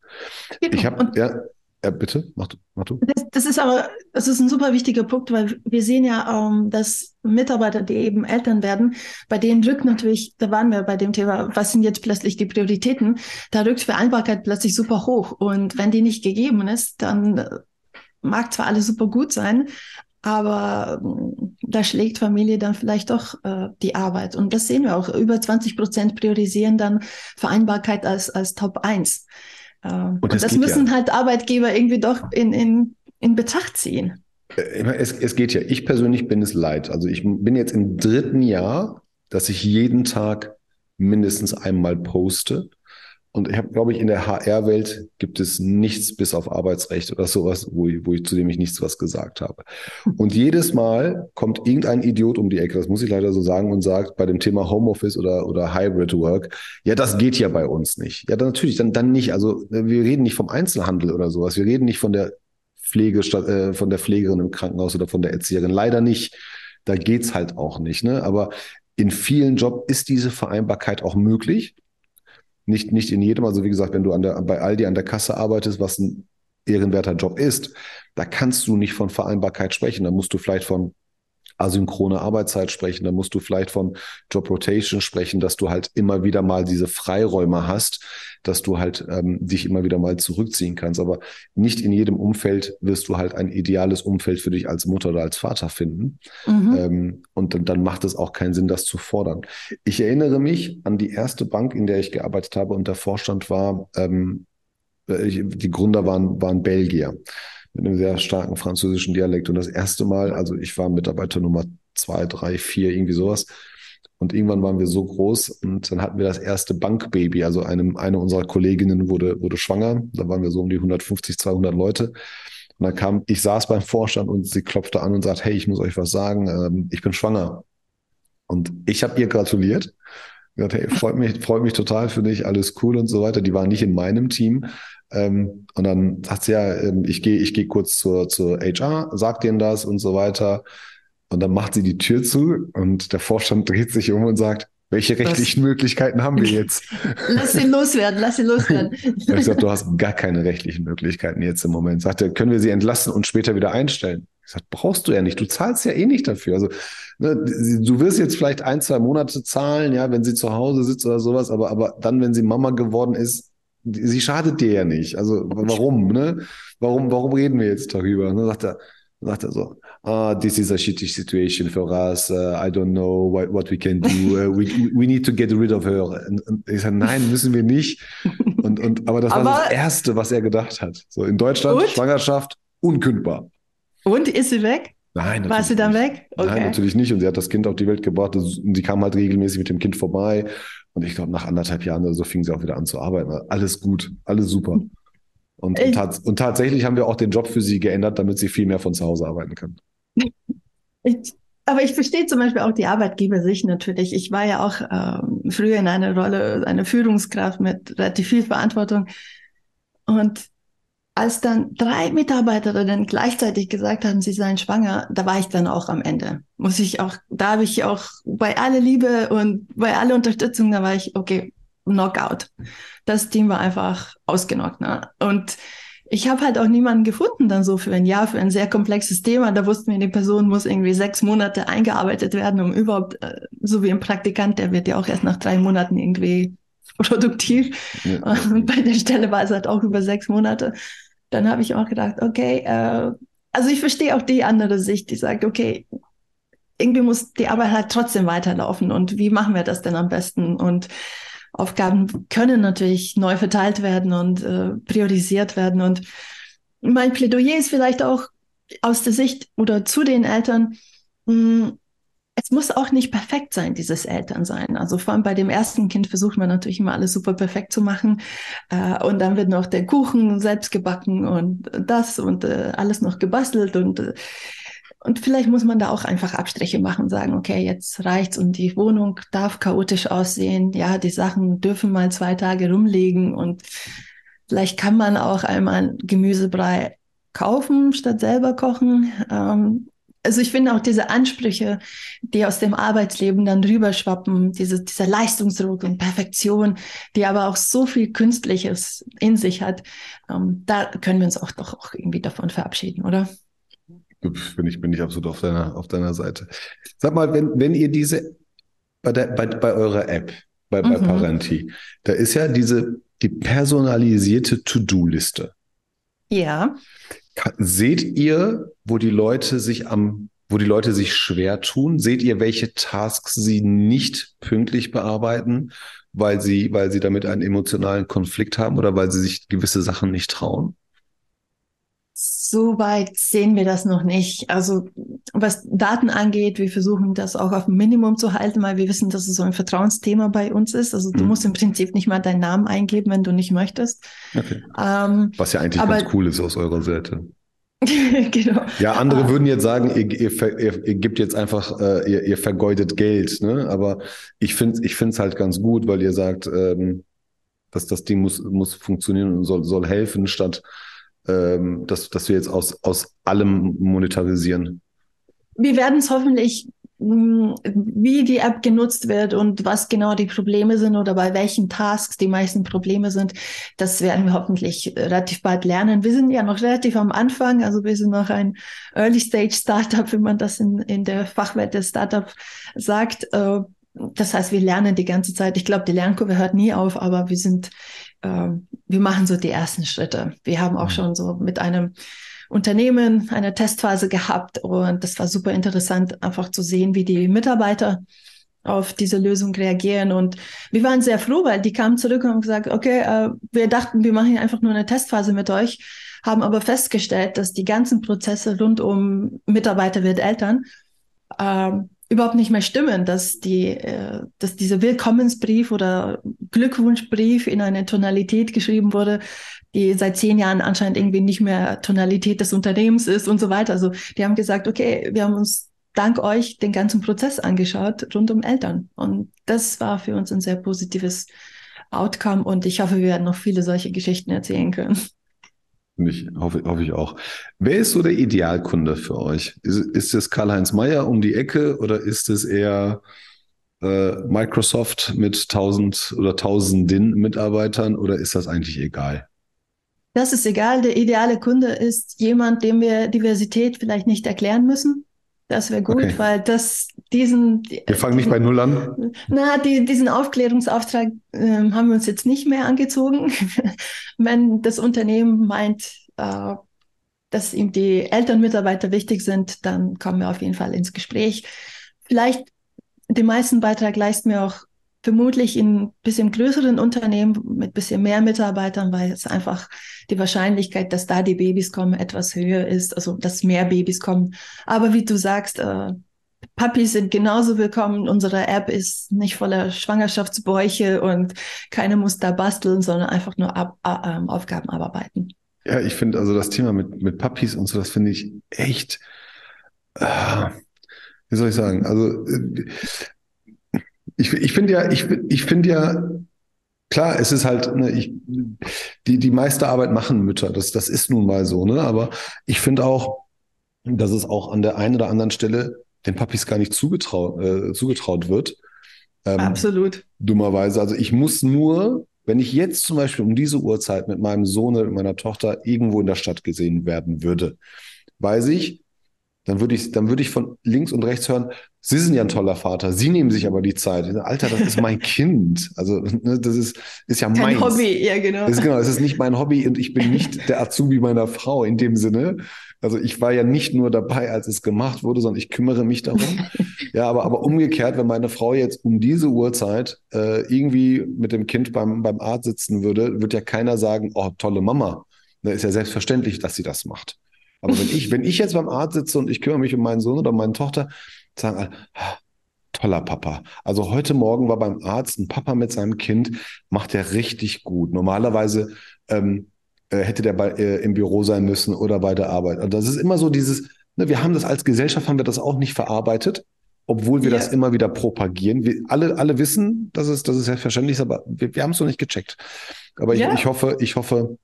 Speaker 1: Genau. Ich habe, ja, ja, bitte, mach du. Mach du.
Speaker 2: Das, das, ist aber, das ist ein super wichtiger Punkt, weil wir sehen ja, ähm, dass Mitarbeiter, die eben Eltern werden, bei denen rückt natürlich, da waren wir bei dem Thema, was sind jetzt plötzlich die Prioritäten, da rückt Vereinbarkeit plötzlich super hoch. Und wenn die nicht gegeben ist, dann äh, mag zwar alles super gut sein, aber da schlägt Familie dann vielleicht doch äh, die Arbeit. Und das sehen wir auch. Über 20 Prozent priorisieren dann Vereinbarkeit als, als Top 1. Äh, und, und das, das müssen ja. halt Arbeitgeber irgendwie doch in, in, in Betracht ziehen.
Speaker 1: Äh, es, es geht ja. Ich persönlich bin es leid. Also ich bin jetzt im dritten Jahr, dass ich jeden Tag mindestens einmal poste. Und ich habe, glaube ich, in der HR-Welt gibt es nichts bis auf Arbeitsrecht oder sowas, wo ich, wo ich zu dem ich nichts was gesagt habe. Und jedes Mal kommt irgendein Idiot um die Ecke, das muss ich leider so sagen, und sagt bei dem Thema Homeoffice oder, oder Hybrid Work, ja, das geht ja bei uns nicht. Ja, dann natürlich, dann, dann nicht. Also wir reden nicht vom Einzelhandel oder sowas. Wir reden nicht von der Pflege, äh, von der Pflegerin im Krankenhaus oder von der Erzieherin. Leider nicht. Da geht's halt auch nicht. Ne? Aber in vielen Jobs ist diese Vereinbarkeit auch möglich. Nicht, nicht in jedem. Also wie gesagt, wenn du an der, bei Aldi an der Kasse arbeitest, was ein ehrenwerter Job ist, da kannst du nicht von Vereinbarkeit sprechen. Da musst du vielleicht von asynchrone Arbeitszeit sprechen, da musst du vielleicht von Job Rotation sprechen, dass du halt immer wieder mal diese Freiräume hast, dass du halt ähm, dich immer wieder mal zurückziehen kannst. Aber nicht in jedem Umfeld wirst du halt ein ideales Umfeld für dich als Mutter oder als Vater finden. Mhm. Ähm, und dann, dann macht es auch keinen Sinn, das zu fordern. Ich erinnere mich an die erste Bank, in der ich gearbeitet habe und der Vorstand war, ähm, äh, die Gründer waren, waren Belgier mit einem sehr starken französischen Dialekt. Und das erste Mal, also ich war Mitarbeiter Nummer zwei, drei, vier, irgendwie sowas. Und irgendwann waren wir so groß und dann hatten wir das erste Bankbaby. Also einem, eine unserer Kolleginnen wurde, wurde schwanger. Da waren wir so um die 150, 200 Leute. Und dann kam, ich saß beim Vorstand und sie klopfte an und sagt, hey, ich muss euch was sagen, ähm, ich bin schwanger. Und ich habe ihr gratuliert. Gesagt, hey, freut mich, freut mich total für dich, alles cool und so weiter. Die waren nicht in meinem Team, ähm, und dann sagt sie ja, ähm, ich gehe ich gehe kurz zur, zur HR, sag denen das und so weiter. Und dann macht sie die Tür zu und der Vorstand dreht sich um und sagt, welche rechtlichen das, Möglichkeiten haben wir jetzt?
Speaker 2: Lass sie loswerden, lass sie loswerden.
Speaker 1: ich sage, du hast gar keine rechtlichen Möglichkeiten jetzt im Moment. Sagt er, können wir sie entlassen und später wieder einstellen? Ich sage, brauchst du ja nicht. Du zahlst ja eh nicht dafür. Also ne, du wirst jetzt vielleicht ein, zwei Monate zahlen, ja, wenn sie zu Hause sitzt oder sowas, aber, aber dann, wenn sie Mama geworden ist, sie schadet dir ja nicht. Also warum, ne? Warum, warum reden wir jetzt darüber? Ne? Sagt er, sagt er so, ah, this is a shitty situation for us. Uh, I don't know what, what we can do. Uh, we, we need to get rid of her. Und, und ich sage, nein, müssen wir nicht. Und, und, aber das aber war das Erste, was er gedacht hat. So in Deutschland, und? Schwangerschaft, unkündbar.
Speaker 2: Und ist sie weg?
Speaker 1: Nein,
Speaker 2: War sie dann
Speaker 1: nicht.
Speaker 2: weg?
Speaker 1: Okay. Nein, natürlich nicht. Und sie hat das Kind auf die Welt gebracht. Und sie kam halt regelmäßig mit dem Kind vorbei. Und ich glaube, nach anderthalb Jahren oder so fing sie auch wieder an zu arbeiten. Alles gut, alles super. Und, und, tats und, tatsächlich haben wir auch den Job für sie geändert, damit sie viel mehr von zu Hause arbeiten kann.
Speaker 2: Ich, aber ich verstehe zum Beispiel auch die Arbeitgeber sich natürlich. Ich war ja auch ähm, früher in einer Rolle, eine Führungskraft mit relativ viel Verantwortung. Und als dann drei Mitarbeiterinnen gleichzeitig gesagt haben, sie seien schwanger, da war ich dann auch am Ende. Muss ich auch, da habe ich auch bei aller Liebe und bei aller Unterstützung, da war ich, okay, Knockout. Das Team war einfach ausgenockt. Ne? Und ich habe halt auch niemanden gefunden dann so für ein Jahr, für ein sehr komplexes Thema. Da wussten wir, die Person muss irgendwie sechs Monate eingearbeitet werden, um überhaupt, äh, so wie ein Praktikant, der wird ja auch erst nach drei Monaten irgendwie produktiv. Ja. Und bei der Stelle war es halt auch über sechs Monate dann habe ich auch gedacht, okay, äh, also ich verstehe auch die andere Sicht, die sagt, okay, irgendwie muss die Arbeit halt trotzdem weiterlaufen und wie machen wir das denn am besten? Und Aufgaben können natürlich neu verteilt werden und äh, priorisiert werden. Und mein Plädoyer ist vielleicht auch aus der Sicht oder zu den Eltern, mh, hm, es muss auch nicht perfekt sein, dieses Elternsein. Also vor allem bei dem ersten Kind versucht man natürlich immer alles super perfekt zu machen. Äh, und dann wird noch der Kuchen selbst gebacken und das und äh, alles noch gebastelt und äh, und vielleicht muss man da auch einfach Abstriche machen, sagen, okay, jetzt reicht's und die Wohnung darf chaotisch aussehen. Ja, die Sachen dürfen mal zwei Tage rumliegen und vielleicht kann man auch einmal Gemüsebrei kaufen statt selber kochen. Ähm, also ich finde auch diese Ansprüche, die aus dem Arbeitsleben dann rüberschwappen, diese, dieser Leistungsdruck und Perfektion, die aber auch so viel Künstliches in sich hat, ähm, da können wir uns auch doch auch irgendwie davon verabschieden, oder?
Speaker 1: Bin ich, bin ich absolut auf deiner, auf deiner Seite. Sag mal, wenn, wenn ihr diese, bei, der, bei, bei eurer App, bei, bei mhm. Parenti, da ist ja diese, die personalisierte To-Do-Liste.
Speaker 2: Ja.
Speaker 1: Seht ihr, wo die Leute sich am, wo die Leute sich schwer tun? Seht ihr, welche Tasks sie nicht pünktlich bearbeiten, weil sie, weil sie damit einen emotionalen Konflikt haben oder weil sie sich gewisse Sachen nicht trauen?
Speaker 2: So weit sehen wir das noch nicht. Also was Daten angeht, wir versuchen das auch auf ein Minimum zu halten, weil wir wissen, dass es so ein Vertrauensthema bei uns ist. Also du mhm. musst im Prinzip nicht mal deinen Namen eingeben, wenn du nicht möchtest.
Speaker 1: Okay. Ähm, was ja eigentlich aber, ganz cool ist aus eurer Seite. genau. Ja, andere ah. würden jetzt sagen, ihr, ihr, ihr, ihr gebt jetzt einfach, äh, ihr, ihr vergeudet Geld, ne? Aber ich finde es ich find's halt ganz gut, weil ihr sagt, ähm, dass das Ding muss, muss funktionieren und soll, soll helfen, statt ähm, dass, dass wir jetzt aus, aus allem monetarisieren?
Speaker 2: Wir werden es hoffentlich, hm, wie die App genutzt wird und was genau die Probleme sind oder bei welchen Tasks die meisten Probleme sind, das werden wir hoffentlich relativ bald lernen. Wir sind ja noch relativ am Anfang, also wir sind noch ein Early Stage Startup, wie man das in, in der Fachwelt des Startup sagt. Äh, das heißt, wir lernen die ganze Zeit. Ich glaube, die Lernkurve hört nie auf, aber wir sind ähm, wir machen so die ersten Schritte. Wir haben auch mhm. schon so mit einem Unternehmen eine Testphase gehabt und das war super interessant, einfach zu sehen, wie die Mitarbeiter auf diese Lösung reagieren. Und wir waren sehr froh, weil die kamen zurück und haben gesagt, okay, äh, wir dachten, wir machen einfach nur eine Testphase mit euch, haben aber festgestellt, dass die ganzen Prozesse rund um Mitarbeiter wird Eltern ähm, überhaupt nicht mehr stimmen, dass die, äh, dass dieser Willkommensbrief oder Glückwunschbrief in eine Tonalität geschrieben wurde, die seit zehn Jahren anscheinend irgendwie nicht mehr Tonalität des Unternehmens ist und so weiter. Also die haben gesagt, okay, wir haben uns dank euch den ganzen Prozess angeschaut rund um Eltern. Und das war für uns ein sehr positives Outcome und ich hoffe, wir werden noch viele solche Geschichten erzählen können.
Speaker 1: Ich hoffe, hoffe ich auch. Wer ist so der Idealkunde für euch? Ist, ist es Karl-Heinz Mayer um die Ecke oder ist es eher äh, Microsoft mit tausend oder tausenden Mitarbeitern oder ist das eigentlich egal?
Speaker 2: Das ist egal. Der ideale Kunde ist jemand, dem wir Diversität vielleicht nicht erklären müssen. Das wäre gut, okay. weil das diesen.
Speaker 1: Wir fangen nicht bei Null an.
Speaker 2: Na, die, diesen Aufklärungsauftrag äh, haben wir uns jetzt nicht mehr angezogen. Wenn das Unternehmen meint, äh, dass ihm die Elternmitarbeiter wichtig sind, dann kommen wir auf jeden Fall ins Gespräch. Vielleicht den meisten Beitrag leisten wir auch vermutlich in ein bisschen größeren Unternehmen mit ein bisschen mehr Mitarbeitern, weil es einfach die Wahrscheinlichkeit, dass da die Babys kommen, etwas höher ist, also dass mehr Babys kommen. Aber wie du sagst, äh, Puppies sind genauso willkommen. Unsere App ist nicht voller Schwangerschaftsbäuche und keiner muss da basteln, sondern einfach nur Ab äh, Aufgaben abarbeiten.
Speaker 1: Ja, ich finde also das Thema mit, mit Puppies und so, das finde ich echt, äh, wie soll ich sagen, also äh, ich, ich finde ja, ich, ich finde ja, klar, es ist halt, ne, ich, die, die meiste Arbeit machen Mütter, das, das ist nun mal so, ne? Aber ich finde auch, dass es auch an der einen oder anderen Stelle den Papis gar nicht zugetraut, äh, zugetraut wird.
Speaker 2: Ähm, Absolut.
Speaker 1: Dummerweise. Also ich muss nur, wenn ich jetzt zum Beispiel um diese Uhrzeit mit meinem Sohn oder meiner Tochter irgendwo in der Stadt gesehen werden würde, weiß ich, dann würde ich, dann würde ich von links und rechts hören, Sie sind ja ein toller Vater, Sie nehmen sich aber die Zeit. Alter, das ist mein Kind. Also, ne, das ist, ist ja mein
Speaker 2: Hobby, ja, genau.
Speaker 1: Das ist, genau, es ist nicht mein Hobby und ich bin nicht der Azubi meiner Frau in dem Sinne. Also ich war ja nicht nur dabei, als es gemacht wurde, sondern ich kümmere mich darum. ja, aber, aber umgekehrt, wenn meine Frau jetzt um diese Uhrzeit äh, irgendwie mit dem Kind beim, beim Arzt sitzen würde, wird ja keiner sagen, oh, tolle Mama. Da ist ja selbstverständlich, dass sie das macht. Aber wenn ich, wenn ich jetzt beim Arzt sitze und ich kümmere mich um meinen Sohn oder meine Tochter, sagen alle, toller Papa. Also heute Morgen war beim Arzt ein Papa mit seinem Kind, macht er richtig gut. Normalerweise ähm, äh, hätte der bei, äh, im Büro sein müssen oder bei der Arbeit. Und das ist immer so dieses, ne, wir haben das als Gesellschaft, haben wir das auch nicht verarbeitet, obwohl wir ja. das immer wieder propagieren. Wir alle, alle wissen, dass es, dass es selbstverständlich ist, aber wir, wir haben es noch nicht gecheckt. Aber ich, ich hoffe, ich hoffe,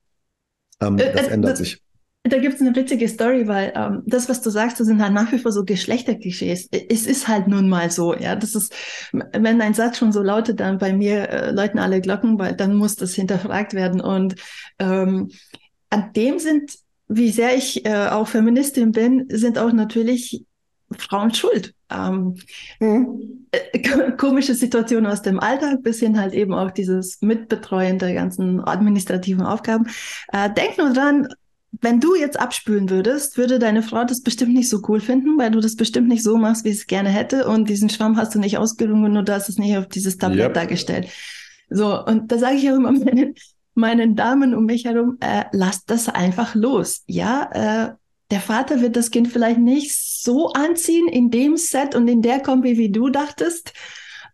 Speaker 1: ähm, äh, das äh, ändert das, sich.
Speaker 2: Da gibt es eine witzige Story, weil ähm, das, was du sagst, das sind halt nach wie vor so Geschlechterklischees. Es ist halt nun mal so, ja. Das ist, wenn ein Satz schon so lautet, dann bei mir äh, läuten alle Glocken, weil dann muss das hinterfragt werden. Und ähm, an dem sind, wie sehr ich äh, auch Feministin bin, sind auch natürlich Frauen schuld. Ähm, mhm. äh, komische Situationen aus dem Alltag, bis hin halt eben auch dieses Mitbetreuen der ganzen administrativen Aufgaben. Äh, denk nur dran, wenn du jetzt abspülen würdest, würde deine Frau das bestimmt nicht so cool finden, weil du das bestimmt nicht so machst, wie sie es gerne hätte. Und diesen Schwamm hast du nicht ausgerungen und du hast es nicht auf dieses Tablett yep. dargestellt. So, und da sage ich auch immer meinen, meinen Damen um mich herum, äh, lasst das einfach los. Ja, äh, der Vater wird das Kind vielleicht nicht so anziehen in dem Set und in der Kombi, wie du dachtest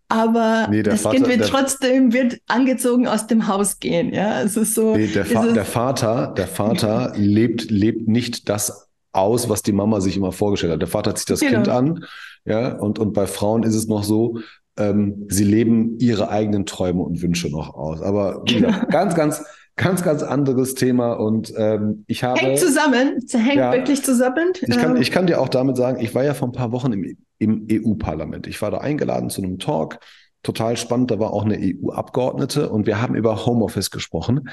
Speaker 2: aber nee, das Vater, Kind wird der, trotzdem wird angezogen aus dem Haus gehen. Ja, es ist so.
Speaker 1: Nee, der, Fa der Vater, der Vater lebt lebt nicht das aus, was die Mama sich immer vorgestellt hat. Der Vater zieht das genau. Kind an, ja, und und bei Frauen ist es noch so. Ähm, sie leben ihre eigenen Träume und Wünsche noch aus. Aber genau. ganz, ganz, ganz, ganz anderes Thema und ähm, ich habe.
Speaker 2: Hängt zusammen, hängt ja, wirklich zusammen.
Speaker 1: Ich kann, ähm. ich kann dir auch damit sagen, ich war ja vor ein paar Wochen im, im EU-Parlament. Ich war da eingeladen zu einem Talk. Total spannend, da war auch eine EU-Abgeordnete und wir haben über Homeoffice gesprochen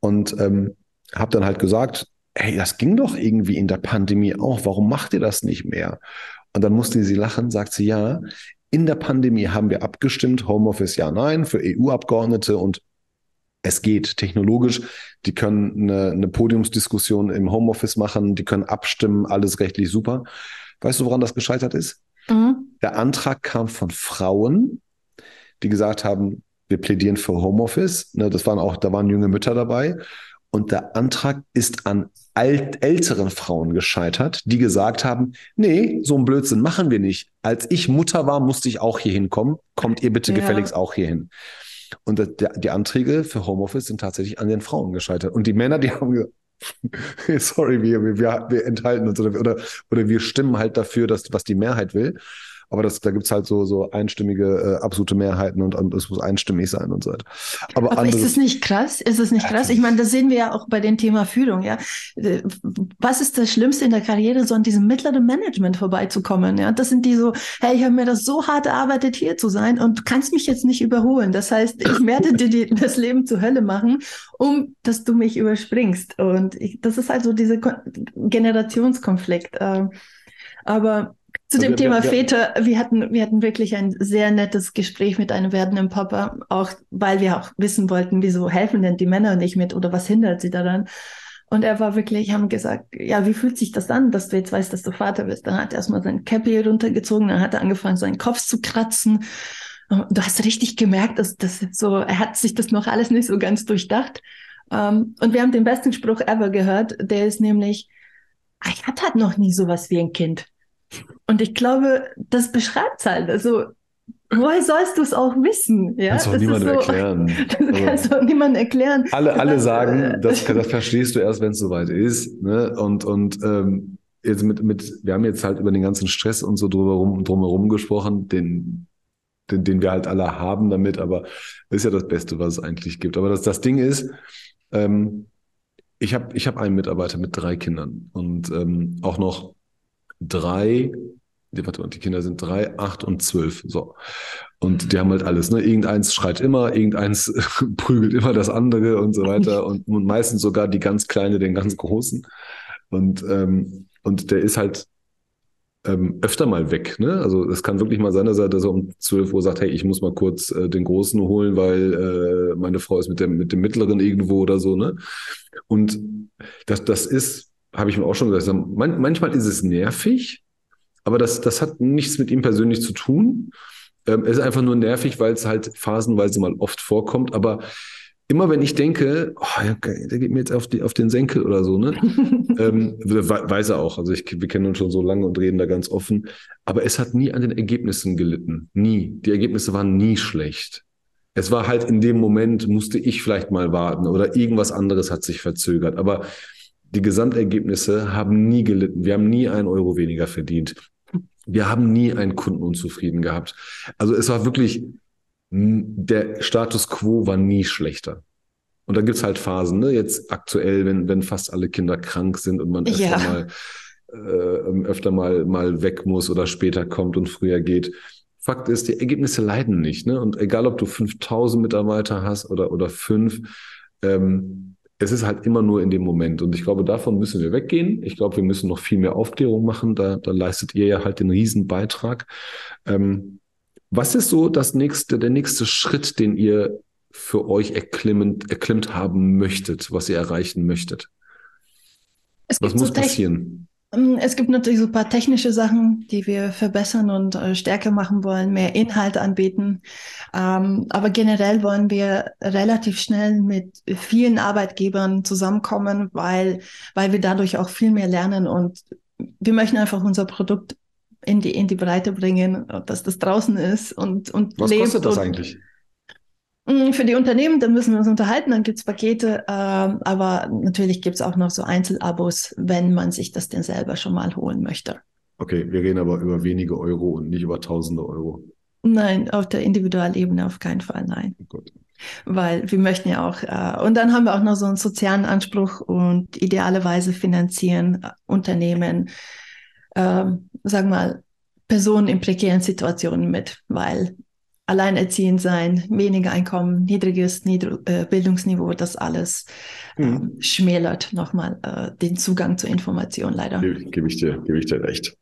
Speaker 1: und ähm, habe dann halt gesagt, hey, das ging doch irgendwie in der Pandemie auch, warum macht ihr das nicht mehr? Und dann musste sie lachen, sagt sie, ja, in der Pandemie haben wir abgestimmt, Homeoffice ja, nein, für EU-Abgeordnete und es geht technologisch. Die können eine, eine Podiumsdiskussion im Homeoffice machen, die können abstimmen, alles rechtlich super. Weißt du, woran das gescheitert ist? Mhm. Der Antrag kam von Frauen, die gesagt haben, wir plädieren für Homeoffice. Ne, das waren auch, da waren junge Mütter dabei. Und der Antrag ist an alt, älteren Frauen gescheitert, die gesagt haben, nee, so ein Blödsinn machen wir nicht. Als ich Mutter war, musste ich auch hier hinkommen. Kommt ihr bitte ja. gefälligst auch hier hin. Und die Anträge für Homeoffice sind tatsächlich an den Frauen gescheitert. Und die Männer, die haben gesagt, sorry, wir, wir, wir enthalten uns oder, oder, oder wir stimmen halt dafür, dass, was die Mehrheit will. Aber das, da gibt's halt so, so einstimmige, äh, absolute Mehrheiten und, und es muss einstimmig sein und so weiter.
Speaker 2: Aber, Aber ist es nicht krass? Ist es nicht krass? Ich meine, das sehen wir ja auch bei dem Thema Führung, ja. Äh, was ist das Schlimmste in der Karriere, so an diesem mittleren Management vorbeizukommen? Ja, das sind die so, hey, ich habe mir das so hart erarbeitet, hier zu sein und du kannst mich jetzt nicht überholen. Das heißt, ich werde dir die, das Leben zur Hölle machen, um dass du mich überspringst. Und ich, das ist halt so dieser Generationskonflikt. Ähm, aber zu dem also, Thema wir, Väter, wir hatten, wir hatten wirklich ein sehr nettes Gespräch mit einem werdenden Papa, auch weil wir auch wissen wollten, wieso helfen denn die Männer nicht mit oder was hindert sie daran. Und er war wirklich, haben gesagt, ja, wie fühlt sich das an, dass du jetzt weißt, dass du Vater bist? Dann hat er erstmal sein Cappy runtergezogen, dann hat er angefangen, seinen Kopf zu kratzen. Und du hast richtig gemerkt, dass das so, er hat sich das noch alles nicht so ganz durchdacht. Um, und wir haben den besten Spruch ever gehört, der ist nämlich, ah, ich hatte halt noch nie sowas wie ein Kind. Und ich glaube, das beschreibt es halt. Also, woher sollst du es auch wissen?
Speaker 1: Ja? Kannst du auch niemandem so, erklären.
Speaker 2: Das also, kannst du auch niemandem erklären.
Speaker 1: Alle, alle sagen, äh, das, das verstehst du erst, wenn es soweit ist. Ne? Und, und ähm, jetzt mit, mit, wir haben jetzt halt über den ganzen Stress und so drumherum, drumherum gesprochen, den, den, den wir halt alle haben damit, aber das ist ja das Beste, was es eigentlich gibt. Aber das, das Ding ist, ähm, ich habe ich hab einen Mitarbeiter mit drei Kindern und ähm, auch noch drei, die, warte mal, die Kinder sind drei, acht und zwölf. So. Und die haben halt alles, ne? Irgendeins schreit immer, irgendeins prügelt immer das andere und so weiter. Und, und meistens sogar die ganz Kleine, den ganz Großen. Und, ähm, und der ist halt ähm, öfter mal weg. Ne? Also es kann wirklich mal sein, dass er, dass er um 12 Uhr sagt, hey, ich muss mal kurz äh, den Großen holen, weil äh, meine Frau ist mit dem, mit dem Mittleren irgendwo oder so. Ne? Und das, das ist habe ich mir auch schon gesagt, man, manchmal ist es nervig, aber das, das hat nichts mit ihm persönlich zu tun. Ähm, es ist einfach nur nervig, weil es halt phasenweise mal oft vorkommt, aber immer wenn ich denke, oh, ja, der geht mir jetzt auf, die, auf den Senkel oder so, ne? ähm, weiß er auch. Also ich, wir kennen uns schon so lange und reden da ganz offen. Aber es hat nie an den Ergebnissen gelitten. Nie. Die Ergebnisse waren nie schlecht. Es war halt in dem Moment, musste ich vielleicht mal warten oder irgendwas anderes hat sich verzögert. Aber die Gesamtergebnisse haben nie gelitten. Wir haben nie einen Euro weniger verdient. Wir haben nie einen Kunden unzufrieden gehabt. Also es war wirklich der Status quo war nie schlechter. Und da gibt's halt Phasen, ne? Jetzt aktuell, wenn, wenn fast alle Kinder krank sind und man öfter ja. mal äh, öfter mal, mal weg muss oder später kommt und früher geht. Fakt ist, die Ergebnisse leiden nicht. Ne? Und egal, ob du 5000 Mitarbeiter hast oder, oder fünf, ähm, es ist halt immer nur in dem Moment. Und ich glaube, davon müssen wir weggehen. Ich glaube, wir müssen noch viel mehr Aufklärung machen. Da, da leistet ihr ja halt den Riesenbeitrag. Ähm, was ist so das nächste, der nächste Schritt, den ihr für euch erklimmend, erklimmt haben möchtet, was ihr erreichen möchtet? was muss so passieren?
Speaker 2: Ähm, es gibt natürlich so ein paar technische Sachen, die wir verbessern und äh, stärker machen wollen, mehr Inhalte anbieten. Ähm, aber generell wollen wir relativ schnell mit vielen Arbeitgebern zusammenkommen, weil, weil wir dadurch auch viel mehr lernen und wir möchten einfach unser Produkt in die, in die Breite bringen, dass das draußen ist und, und
Speaker 1: Was lebt. Was kostet das eigentlich?
Speaker 2: Mm, für die Unternehmen, da müssen wir uns unterhalten, dann gibt's Pakete, äh, aber natürlich gibt's auch noch so Einzelabos, wenn man sich das denn selber schon mal holen möchte.
Speaker 1: Okay, wir reden aber über wenige Euro und nicht über tausende Euro.
Speaker 2: Nein, auf der Individualebene auf keinen Fall, nein. Gut. Weil wir möchten ja auch, äh, und dann haben wir auch noch so einen sozialen Anspruch und idealerweise finanzieren äh, Unternehmen äh, sagen wir mal, Personen in prekären Situationen mit, weil alleinerziehend sein, weniger Einkommen, niedriges Niedr äh, Bildungsniveau, das alles mhm. äh, schmälert nochmal äh, den Zugang zur Information leider.
Speaker 1: Gebe, gebe ich dir, gebe ich dir recht.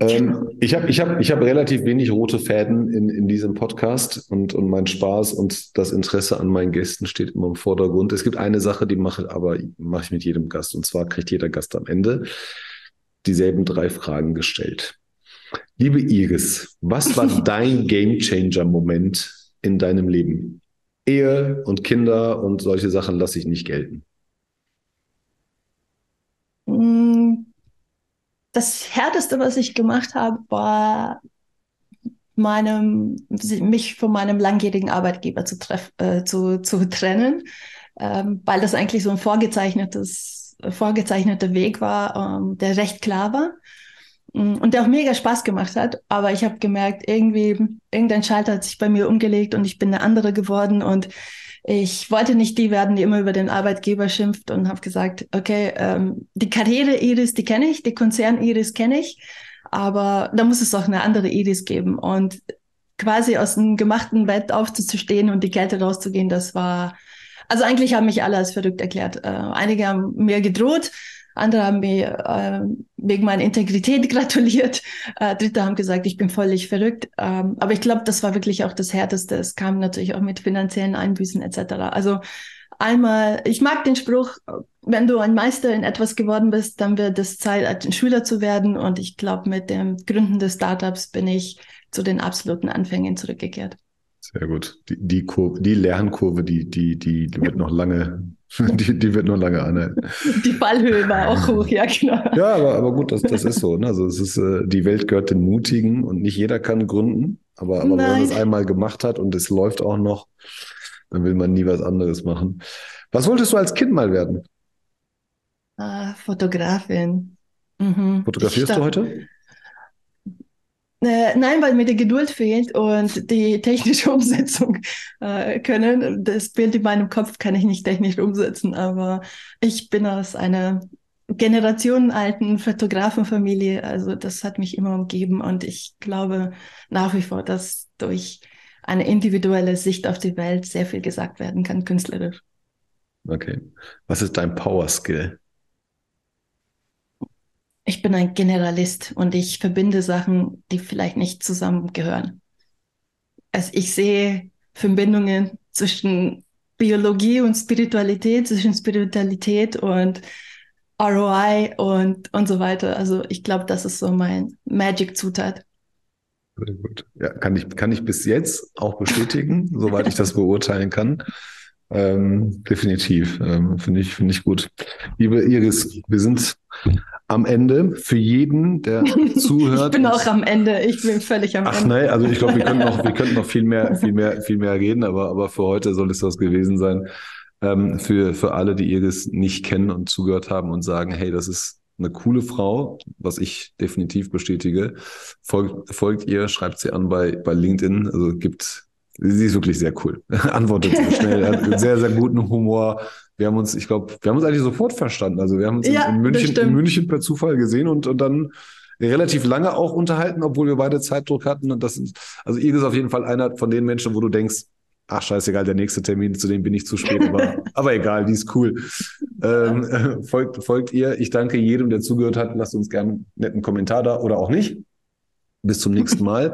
Speaker 1: Ähm, ich habe ich hab, ich hab relativ wenig rote Fäden in, in diesem Podcast und, und mein Spaß und das Interesse an meinen Gästen steht immer im Vordergrund. Es gibt eine Sache, die mache aber mache ich mit jedem Gast und zwar kriegt jeder Gast am Ende dieselben drei Fragen gestellt. Liebe Iris, was war dein Gamechanger-Moment in deinem Leben? Ehe und Kinder und solche Sachen lasse ich nicht gelten.
Speaker 2: Mm, das Härteste, was ich gemacht habe, war meinem, mich von meinem langjährigen Arbeitgeber zu, äh, zu, zu trennen, ähm, weil das eigentlich so ein vorgezeichnetes vorgezeichneter Weg war, ähm, der recht klar war und der auch mega Spaß gemacht hat. Aber ich habe gemerkt, irgendwie, irgendein Schalter hat sich bei mir umgelegt und ich bin eine andere geworden und ich wollte nicht die werden, die immer über den Arbeitgeber schimpft und habe gesagt, okay, ähm, die Karriere Iris, die kenne ich, die Konzern Iris kenne ich, aber da muss es auch eine andere Iris geben und quasi aus einem gemachten Bett aufzustehen und die Kälte rauszugehen, das war also eigentlich haben mich alle als verrückt erklärt. Äh, einige haben mir gedroht, andere haben mir äh, wegen meiner Integrität gratuliert. Äh, Dritte haben gesagt, ich bin völlig verrückt. Ähm, aber ich glaube, das war wirklich auch das Härteste. Es kam natürlich auch mit finanziellen Einbüßen etc. Also einmal, ich mag den Spruch, wenn du ein Meister in etwas geworden bist, dann wird es Zeit, ein Schüler zu werden. Und ich glaube, mit dem Gründen des Startups bin ich zu den absoluten Anfängen zurückgekehrt.
Speaker 1: Sehr gut. Die, die, Kurve, die Lernkurve, die, die, die, die wird noch lange, die, die wird noch lange anhalten.
Speaker 2: Die Fallhöhe war auch hoch, ja, genau.
Speaker 1: Ja, aber, aber gut, das, das ist so. Ne? Also es ist, äh, die Welt gehört den Mutigen und nicht jeder kann gründen. Aber, aber wenn man es einmal gemacht hat und es läuft auch noch, dann will man nie was anderes machen. Was wolltest du als Kind mal werden?
Speaker 2: Ah, Fotografin.
Speaker 1: Mhm. Fotografierst du heute?
Speaker 2: Äh, nein, weil mir die Geduld fehlt und die technische Umsetzung äh, können. Das Bild in meinem Kopf kann ich nicht technisch umsetzen, aber ich bin aus einer generationenalten Fotografenfamilie. Also das hat mich immer umgeben und ich glaube nach wie vor, dass durch eine individuelle Sicht auf die Welt sehr viel gesagt werden kann, künstlerisch.
Speaker 1: Okay. Was ist dein Power Skill?
Speaker 2: Ich bin ein Generalist und ich verbinde Sachen, die vielleicht nicht zusammengehören. Also ich sehe Verbindungen zwischen Biologie und Spiritualität, zwischen Spiritualität und ROI und, und so weiter. Also ich glaube, das ist so mein Magic-Zutat.
Speaker 1: Sehr gut. Ja, kann ich, kann ich bis jetzt auch bestätigen, soweit ich das beurteilen kann. Ähm, definitiv. Ähm, Finde ich, finde ich gut. Liebe Iris, wir sind am Ende für jeden, der zuhört.
Speaker 2: ich bin auch am Ende. Ich bin völlig am
Speaker 1: Ach,
Speaker 2: Ende.
Speaker 1: Ach nein, also ich glaube, wir können noch, wir können noch viel mehr, viel mehr, viel mehr reden, aber, aber für heute soll es das gewesen sein. Ähm, für, für alle, die Iris nicht kennen und zugehört haben und sagen, hey, das ist eine coole Frau, was ich definitiv bestätige. Folgt, folgt ihr, schreibt sie an bei, bei LinkedIn. Also gibt, sie ist wirklich sehr cool. Antwortet sehr schnell, hat sehr, sehr guten Humor. Wir haben uns, ich glaube, wir haben uns eigentlich sofort verstanden. Also wir haben uns
Speaker 2: Ja,
Speaker 1: in, München, in München per Zufall gesehen und, und dann relativ lange auch unterhalten, obwohl wir beide Zeitdruck hatten. Und das ist, also Iris ist auf jeden Fall einer von den Menschen, wo du denkst, ach scheißegal, der nächste Termin, zu dem bin ich zu spät, aber, aber egal, die ist cool. Ähm, äh, folgt, folgt ihr. Ich danke jedem, der zugehört hat. Lasst uns gerne einen netten Kommentar da oder auch nicht. Bis zum nächsten Mal.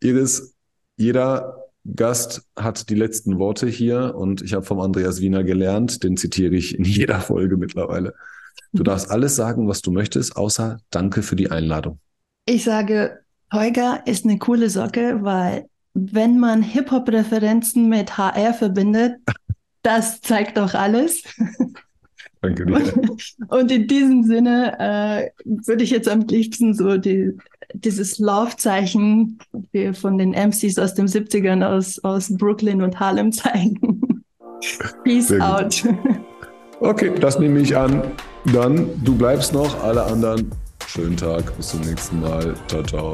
Speaker 1: Iris, jeder Gast hat die letzten Worte hier und ich habe vom Andreas Wiener gelernt, den zitiere ich in jeder Folge mittlerweile. Du darfst alles sagen, was du möchtest, außer Danke für die Einladung.
Speaker 2: Ich sage, Holger ist eine coole Socke, weil wenn man Hip-Hop-Referenzen mit HR verbindet, das zeigt doch alles.
Speaker 1: Danke dir.
Speaker 2: Und in diesem Sinne äh, würde ich jetzt am liebsten so die, dieses Laufzeichen von den MCs aus den 70ern aus, aus Brooklyn und Harlem zeigen. Peace out.
Speaker 1: Okay, das nehme ich an. Dann, du bleibst noch, alle anderen, schönen Tag, bis zum nächsten Mal. Ciao, ciao.